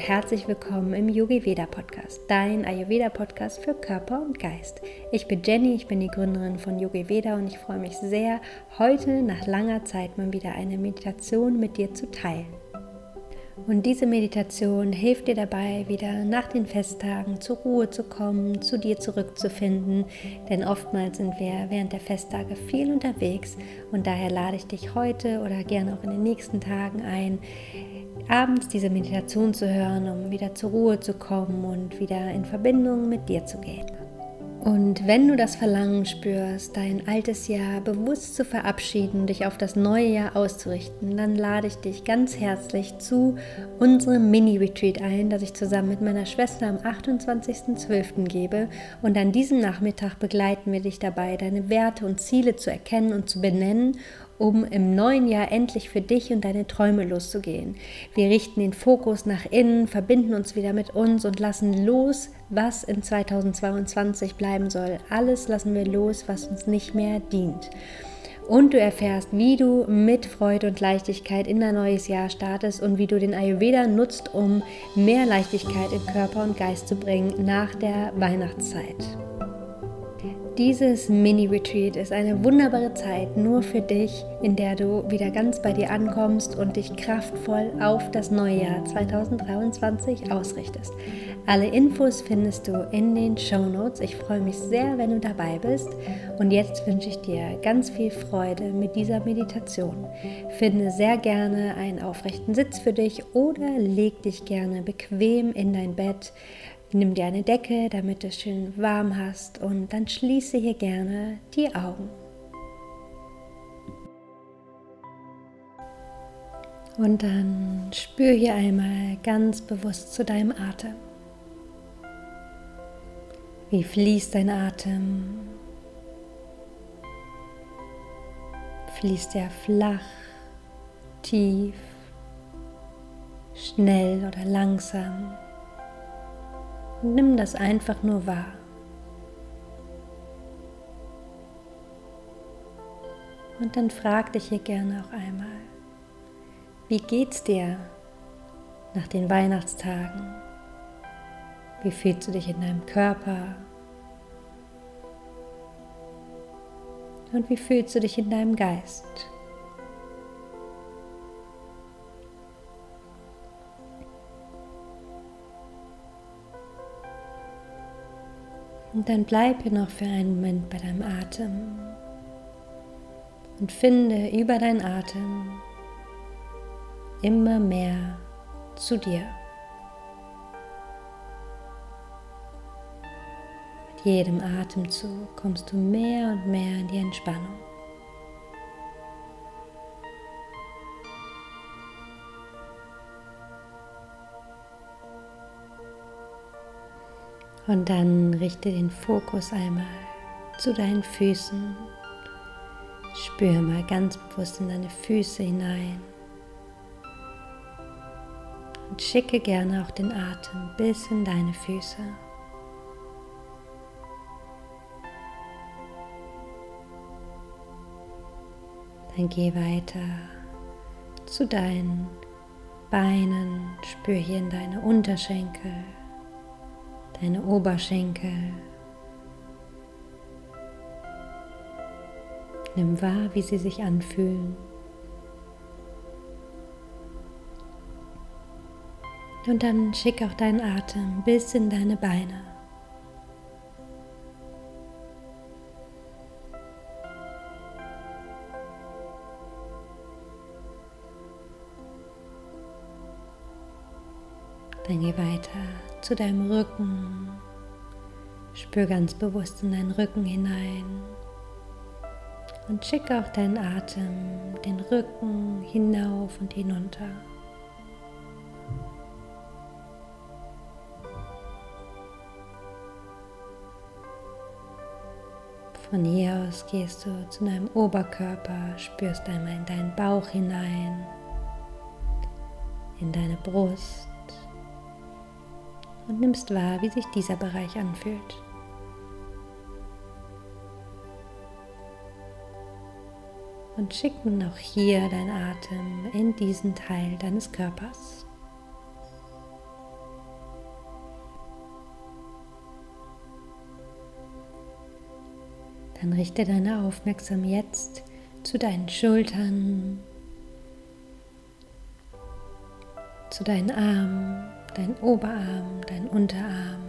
herzlich willkommen im Yogi Veda Podcast, dein Ayurveda Podcast für Körper und Geist. Ich bin Jenny, ich bin die Gründerin von Yogi Veda und ich freue mich sehr, heute nach langer Zeit mal wieder eine Meditation mit dir zu teilen. Und diese Meditation hilft dir dabei, wieder nach den Festtagen zur Ruhe zu kommen, zu dir zurückzufinden. Denn oftmals sind wir während der Festtage viel unterwegs und daher lade ich dich heute oder gerne auch in den nächsten Tagen ein, abends diese Meditation zu hören, um wieder zur Ruhe zu kommen und wieder in Verbindung mit dir zu gehen. Und wenn du das Verlangen spürst, dein altes Jahr bewusst zu verabschieden, dich auf das neue Jahr auszurichten, dann lade ich dich ganz herzlich zu unserem Mini-Retreat ein, das ich zusammen mit meiner Schwester am 28.12. gebe. Und an diesem Nachmittag begleiten wir dich dabei, deine Werte und Ziele zu erkennen und zu benennen um im neuen Jahr endlich für dich und deine Träume loszugehen. Wir richten den Fokus nach innen, verbinden uns wieder mit uns und lassen los, was in 2022 bleiben soll. Alles lassen wir los, was uns nicht mehr dient. Und du erfährst, wie du mit Freude und Leichtigkeit in dein neues Jahr startest und wie du den Ayurveda nutzt, um mehr Leichtigkeit in Körper und Geist zu bringen nach der Weihnachtszeit. Dieses Mini-Retreat ist eine wunderbare Zeit nur für dich, in der du wieder ganz bei dir ankommst und dich kraftvoll auf das neue Jahr 2023 ausrichtest. Alle Infos findest du in den Show Notes. Ich freue mich sehr, wenn du dabei bist. Und jetzt wünsche ich dir ganz viel Freude mit dieser Meditation. Finde sehr gerne einen aufrechten Sitz für dich oder leg dich gerne bequem in dein Bett Nimm dir eine Decke, damit du es schön warm hast und dann schließe hier gerne die Augen. Und dann spür hier einmal ganz bewusst zu deinem Atem. Wie fließt dein Atem? Fließt er flach, tief, schnell oder langsam? Nimm das einfach nur wahr. Und dann frag dich hier gerne auch einmal, wie geht's dir nach den Weihnachtstagen? Wie fühlst du dich in deinem Körper? Und wie fühlst du dich in deinem Geist? Und dann bleib hier noch für einen Moment bei deinem Atem und finde über deinen Atem immer mehr zu dir. Mit jedem Atemzug kommst du mehr und mehr in die Entspannung. Und dann richte den Fokus einmal zu deinen Füßen. Spüre mal ganz bewusst in deine Füße hinein. Und schicke gerne auch den Atem bis in deine Füße. Dann geh weiter zu deinen Beinen, spür hier in deine Unterschenkel deine Oberschenkel. Nimm wahr, wie sie sich anfühlen. Und dann schick auch deinen Atem bis in deine Beine. Dann geh weiter zu deinem Rücken. Spür ganz bewusst in deinen Rücken hinein. Und schicke auch deinen Atem den Rücken hinauf und hinunter. Von hier aus gehst du zu deinem Oberkörper, spürst einmal in deinen Bauch hinein, in deine Brust und nimmst wahr, wie sich dieser Bereich anfühlt. Und schick nun auch hier dein Atem in diesen Teil deines Körpers. Dann richte deine Aufmerksamkeit jetzt zu deinen Schultern, zu deinen Armen, dein Oberarm, dein Unterarm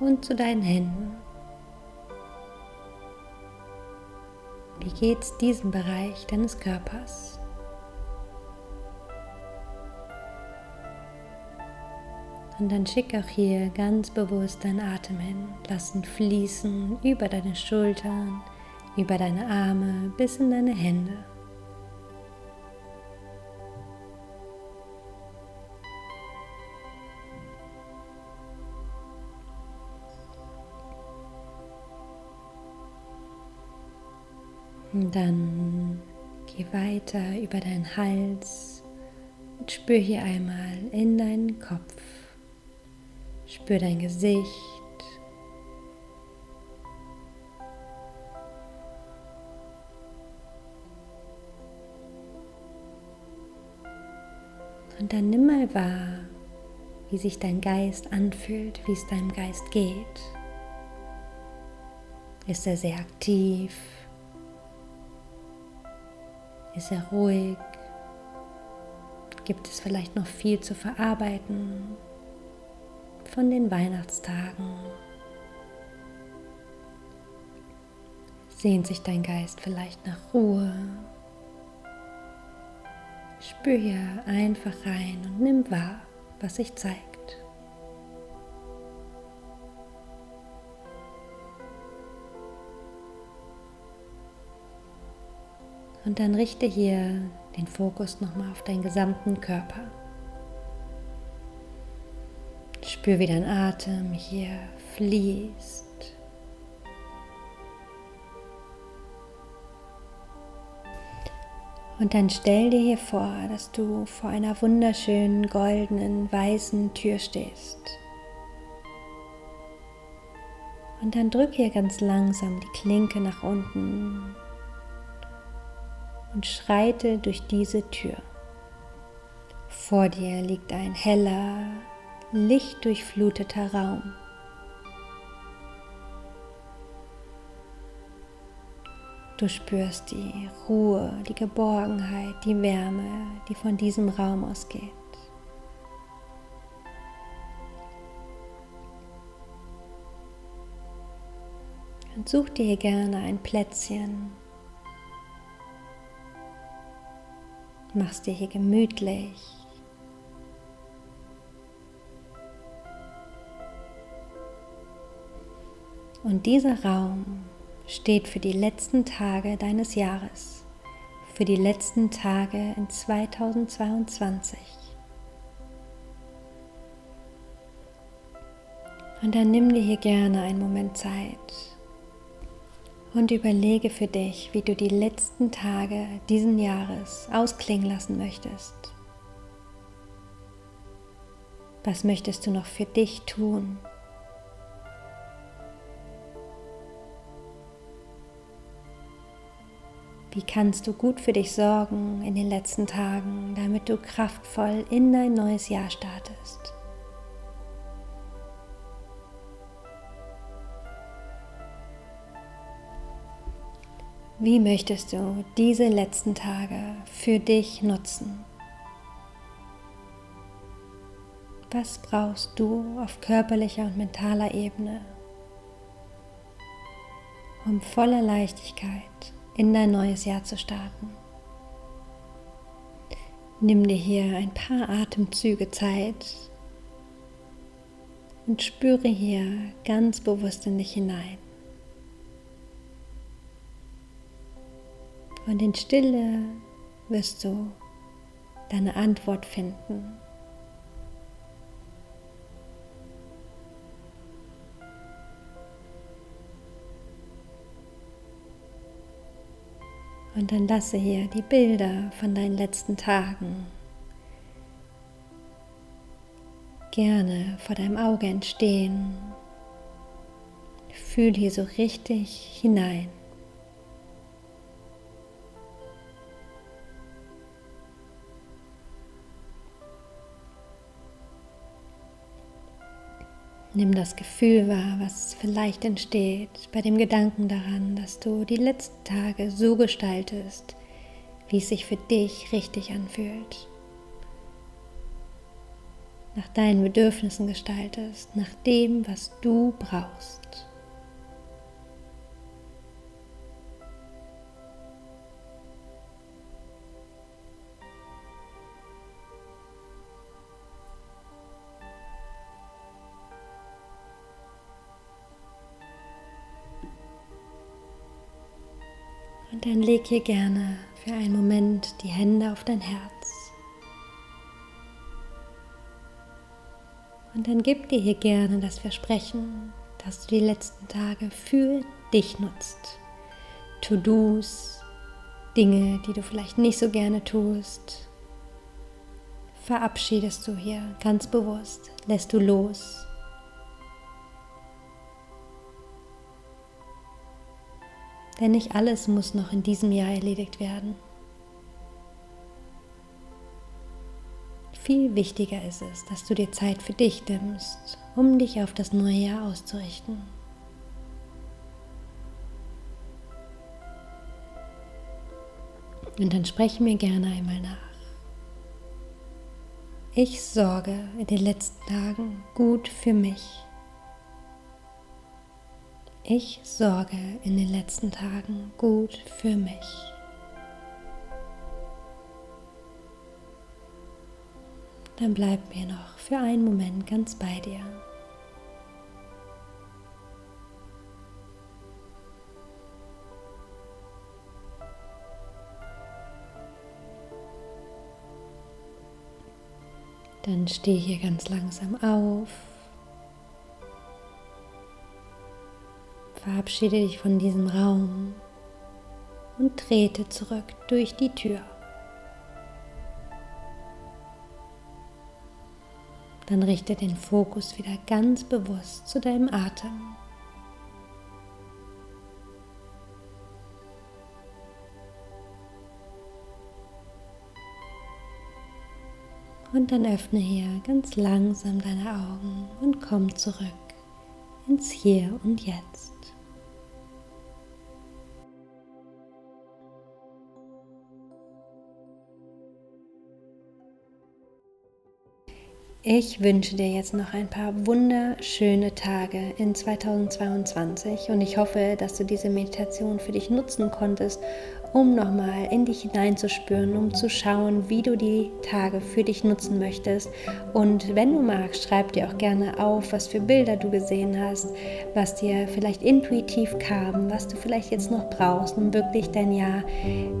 und zu deinen Händen. Wie geht's diesem Bereich deines Körpers? Und dann schick auch hier ganz bewusst deinen Atem hin. Lass ihn fließen über deine Schultern, über deine Arme bis in deine Hände. Dann geh weiter über deinen Hals und spür hier einmal in deinen Kopf. Spür dein Gesicht. Und dann nimm mal wahr, wie sich dein Geist anfühlt, wie es deinem Geist geht. Ist er sehr aktiv? Ist er ruhig? Gibt es vielleicht noch viel zu verarbeiten? von den Weihnachtstagen. Sehnt sich dein Geist vielleicht nach Ruhe? Spür hier einfach rein und nimm wahr, was sich zeigt. Und dann richte hier den Fokus nochmal auf deinen gesamten Körper. Spür, wie dein Atem hier fließt. Und dann stell dir hier vor, dass du vor einer wunderschönen goldenen weißen Tür stehst. Und dann drück hier ganz langsam die Klinke nach unten und schreite durch diese Tür. Vor dir liegt ein heller, lichtdurchfluteter Raum. Du spürst die Ruhe, die Geborgenheit, die Wärme, die von diesem Raum ausgeht. Und such dir gerne ein Plätzchen. Machst dir hier gemütlich. Und dieser Raum steht für die letzten Tage deines Jahres, für die letzten Tage in 2022. Und dann nimm dir hier gerne einen Moment Zeit und überlege für dich, wie du die letzten Tage diesen Jahres ausklingen lassen möchtest. Was möchtest du noch für dich tun? Wie kannst du gut für dich sorgen in den letzten Tagen, damit du kraftvoll in dein neues Jahr startest? Wie möchtest du diese letzten Tage für dich nutzen? Was brauchst du auf körperlicher und mentaler Ebene, um voller Leichtigkeit in dein neues Jahr zu starten. Nimm dir hier ein paar Atemzüge Zeit und spüre hier ganz bewusst in dich hinein. Und in Stille wirst du deine Antwort finden. Und dann lasse hier die Bilder von deinen letzten Tagen gerne vor deinem Auge entstehen. Fühl hier so richtig hinein. Nimm das Gefühl wahr, was vielleicht entsteht bei dem Gedanken daran, dass du die letzten Tage so gestaltest, wie es sich für dich richtig anfühlt. Nach deinen Bedürfnissen gestaltest, nach dem, was du brauchst. Dann leg hier gerne für einen Moment die Hände auf dein Herz. Und dann gib dir hier gerne das Versprechen, dass du die letzten Tage für dich nutzt. To-Dos, Dinge, die du vielleicht nicht so gerne tust, verabschiedest du hier ganz bewusst, lässt du los Denn nicht alles muss noch in diesem Jahr erledigt werden. Viel wichtiger ist es, dass du dir Zeit für dich nimmst, um dich auf das neue Jahr auszurichten. Und dann spreche mir gerne einmal nach. Ich sorge in den letzten Tagen gut für mich. Ich sorge in den letzten Tagen gut für mich. Dann bleib mir noch für einen Moment ganz bei dir. Dann stehe hier ganz langsam auf Verabschiede dich von diesem Raum und trete zurück durch die Tür. Dann richte den Fokus wieder ganz bewusst zu deinem Atem. Und dann öffne hier ganz langsam deine Augen und komm zurück ins Hier und Jetzt. Ich wünsche dir jetzt noch ein paar wunderschöne Tage in 2022 und ich hoffe, dass du diese Meditation für dich nutzen konntest, um nochmal in dich hineinzuspüren, um zu schauen, wie du die Tage für dich nutzen möchtest. Und wenn du magst, schreib dir auch gerne auf, was für Bilder du gesehen hast, was dir vielleicht intuitiv kam, was du vielleicht jetzt noch brauchst, um wirklich dein Jahr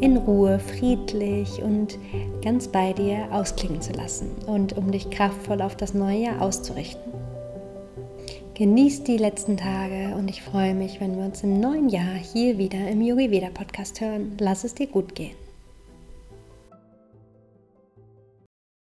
in Ruhe, friedlich und ganz bei dir ausklingen zu lassen und um dich kraftvoll auf das neue Jahr auszurichten. Genieß die letzten Tage und ich freue mich, wenn wir uns im neuen Jahr hier wieder im Yogi Veda Podcast hören. Lass es dir gut gehen.